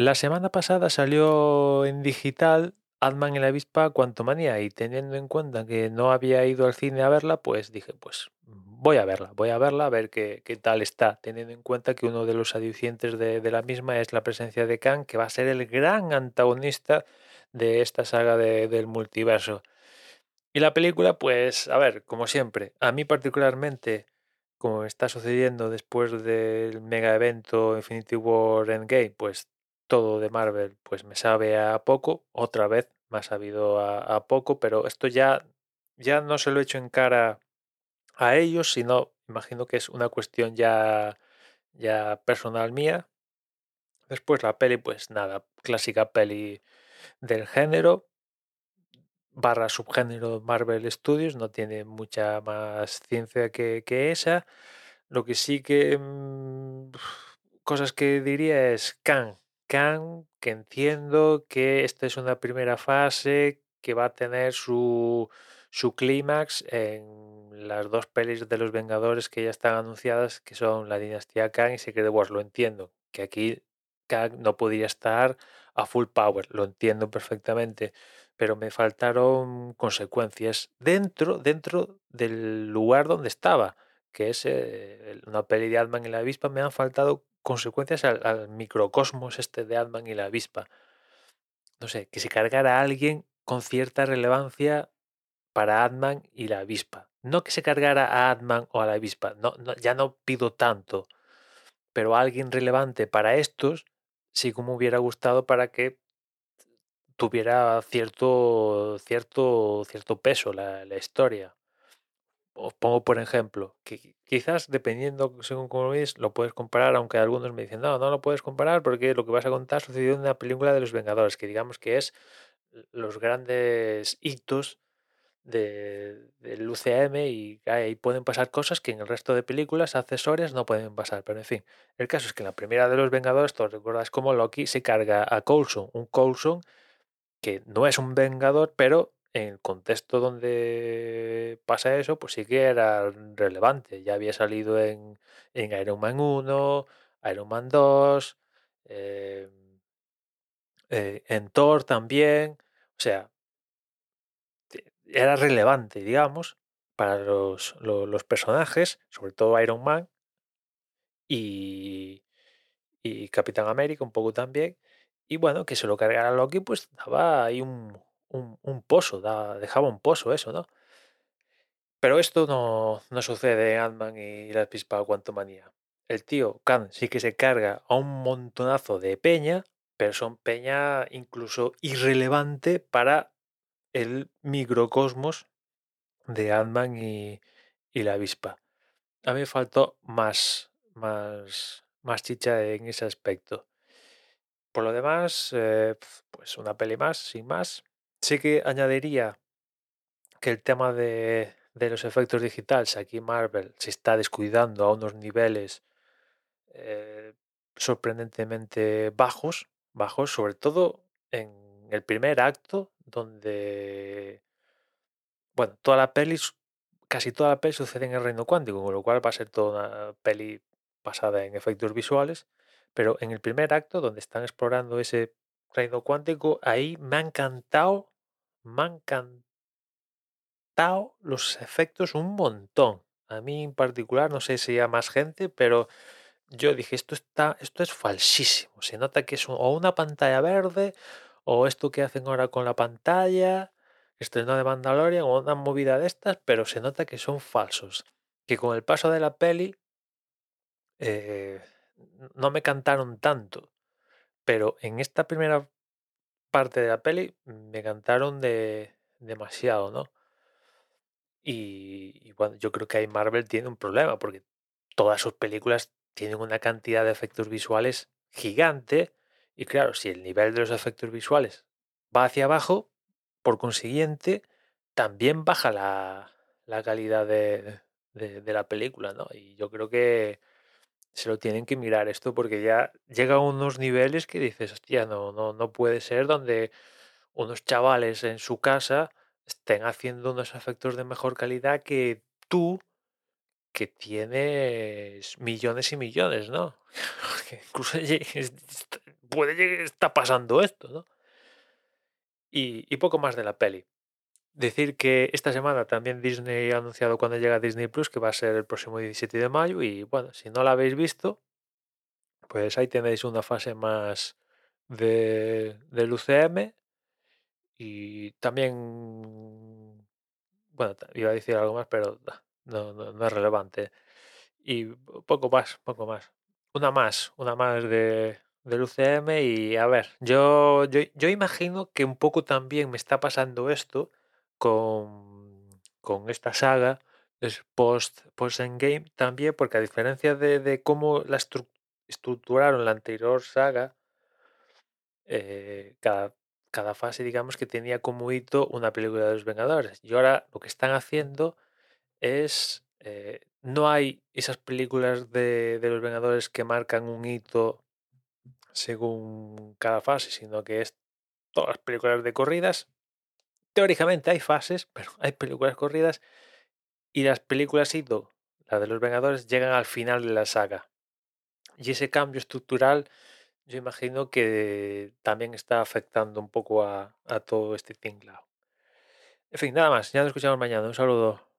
La semana pasada salió en digital Ant-Man y la avispa Quantumania y teniendo en cuenta que no había ido al cine a verla, pues dije, pues voy a verla, voy a verla a ver qué, qué tal está, teniendo en cuenta que uno de los adicientes de, la misma es la presencia de Kang, que va a ser el gran antagonista de esta saga de- del multiverso. Y la película, pues, a ver, como siempre, a mí particularmente, como está sucediendo después del mega evento Infinity War Endgame, pues todo de Marvel, pues me sabe a poco, otra vez me ha sabido a, poco, pero esto ya, ya no se lo echo en cara a ellos, sino imagino que es una cuestión ya, ya personal mía. Después la peli, pues nada, clásica peli del género, barra subgénero Marvel Studios, no tiene mucha más ciencia que, que esa. Lo que sí que mm, cosas que diría es Kang. Kang, que entiendo que esta es una primera fase que va a tener su, su clímax en las dos pelis de los Vengadores que ya están anunciadas, que son la dinastía Kang y Secret Wars. Lo entiendo, que aquí Kang no podía estar a full power, lo entiendo perfectamente pero me faltaron consecuencias dentro, dentro del lugar donde estaba, que es eh, una peli de Ant-Man y la avispa, me han faltado consecuencias al, microcosmos este de Ant-Man y la avispa. No sé, que se cargara a alguien con cierta relevancia para Ant-Man y la avispa. No que se cargara a Ant-Man o a la avispa, no, ya no pido tanto, pero alguien relevante para estos sí como hubiera gustado para que tuviera cierto, cierto, cierto peso la, la historia. Os pongo por ejemplo, que quizás dependiendo según cómo lo veis, lo puedes comparar, aunque algunos me dicen, no, no lo puedes comparar porque lo que vas a contar sucedió en una película de los Vengadores, que digamos que es los grandes hitos de, del UCM y ahí pueden pasar cosas que en el resto de películas accesorias no pueden pasar. Pero en fin, el caso es que en la primera de los Vengadores, todos recuerdas cómo Loki se carga a Coulson, un Coulson que no es un vengador, pero en el contexto donde pasa eso, pues sí que era relevante. Ya había salido en, en Iron Man 1, Iron Man 2, eh, eh, en Thor también. O sea, era relevante, digamos, para los, los, personajes, sobre todo Iron Man y, y Capitán América un poco también. Y bueno, que se lo cargara Loki, pues daba ahí un, un, pozo, da- dejaba un pozo eso, ¿no? Pero esto no, no sucede en Ant-Man y la pispa Quantumania. El tío Khan sí que se carga a un montonazo de peña, pero son peña incluso irrelevante para el microcosmos de Ant-Man y, y la avispa. A mí me faltó más, más, más chicha en ese aspecto. Por lo demás, eh, pues una peli más, sin más. Sí que añadiría que el tema de, de los efectos digitales, aquí Marvel se está descuidando a unos niveles eh, sorprendentemente bajos, bajos, sobre todo en el primer acto, donde, bueno, toda la peli, casi toda la peli sucede en el reino cuántico, con lo cual va a ser toda una peli basada en efectos visuales, pero en el primer acto, donde están explorando ese reino cuántico, ahí me ha encantado, me ha encantado los efectos un montón. A mí en particular, no sé si a más gente, pero yo dije, esto está, esto es falsísimo. Se nota que es o una pantalla verde, o esto que hacen ahora con la pantalla, estreno de Mandalorian, o una movida de estas, pero se nota que son falsos. Que con el paso de la peli eh, no me cantaron tanto, pero en esta primera parte de la peli me cantaron de demasiado, ¿no? Y, y bueno, yo creo que ahí Marvel tiene un problema, porque todas sus películas tienen una cantidad de efectos visuales gigante. Y claro, si el nivel de los efectos visuales va hacia abajo, por consiguiente, también baja la, la calidad de, de- de la película, ¿no? Y yo creo que se lo tienen que mirar esto porque ya llega a unos niveles que dices, hostia, no, no, no puede ser donde unos chavales en su casa estén haciendo unos efectos de mejor calidad que tú, que tienes millones y millones, ¿no? Incluso puede estar pasando esto, ¿no? Y, y poco más de la peli. Decir que esta semana también Disney ha anunciado cuando llega Disney Plus que va a ser el próximo 17 de mayo y bueno, si no la habéis visto, pues ahí tenéis una fase más de, del UCM y también, bueno, iba a decir algo más, pero no, no, es relevante. Y poco más, poco más. Una más, una más de, del UCM y a ver, yo, yo, yo imagino que un poco también me está pasando esto con, con esta saga es post, post Endgame también, porque a diferencia de, de cómo la estructuraron la anterior saga, eh, cada, cada fase, digamos, que tenía como hito una película de los Vengadores. Y ahora lo que están haciendo es. eh, no hay esas películas de, de los Vengadores que marcan un hito según cada fase, sino que es todas las películas de corridas. Teóricamente hay fases, pero hay películas corridas y las películas hito, las de los Vengadores, llegan al final de la saga. Y ese cambio estructural, yo imagino que también está afectando un poco a, a todo este tinglado. En fin, nada más. Ya nos escuchamos mañana. Un saludo.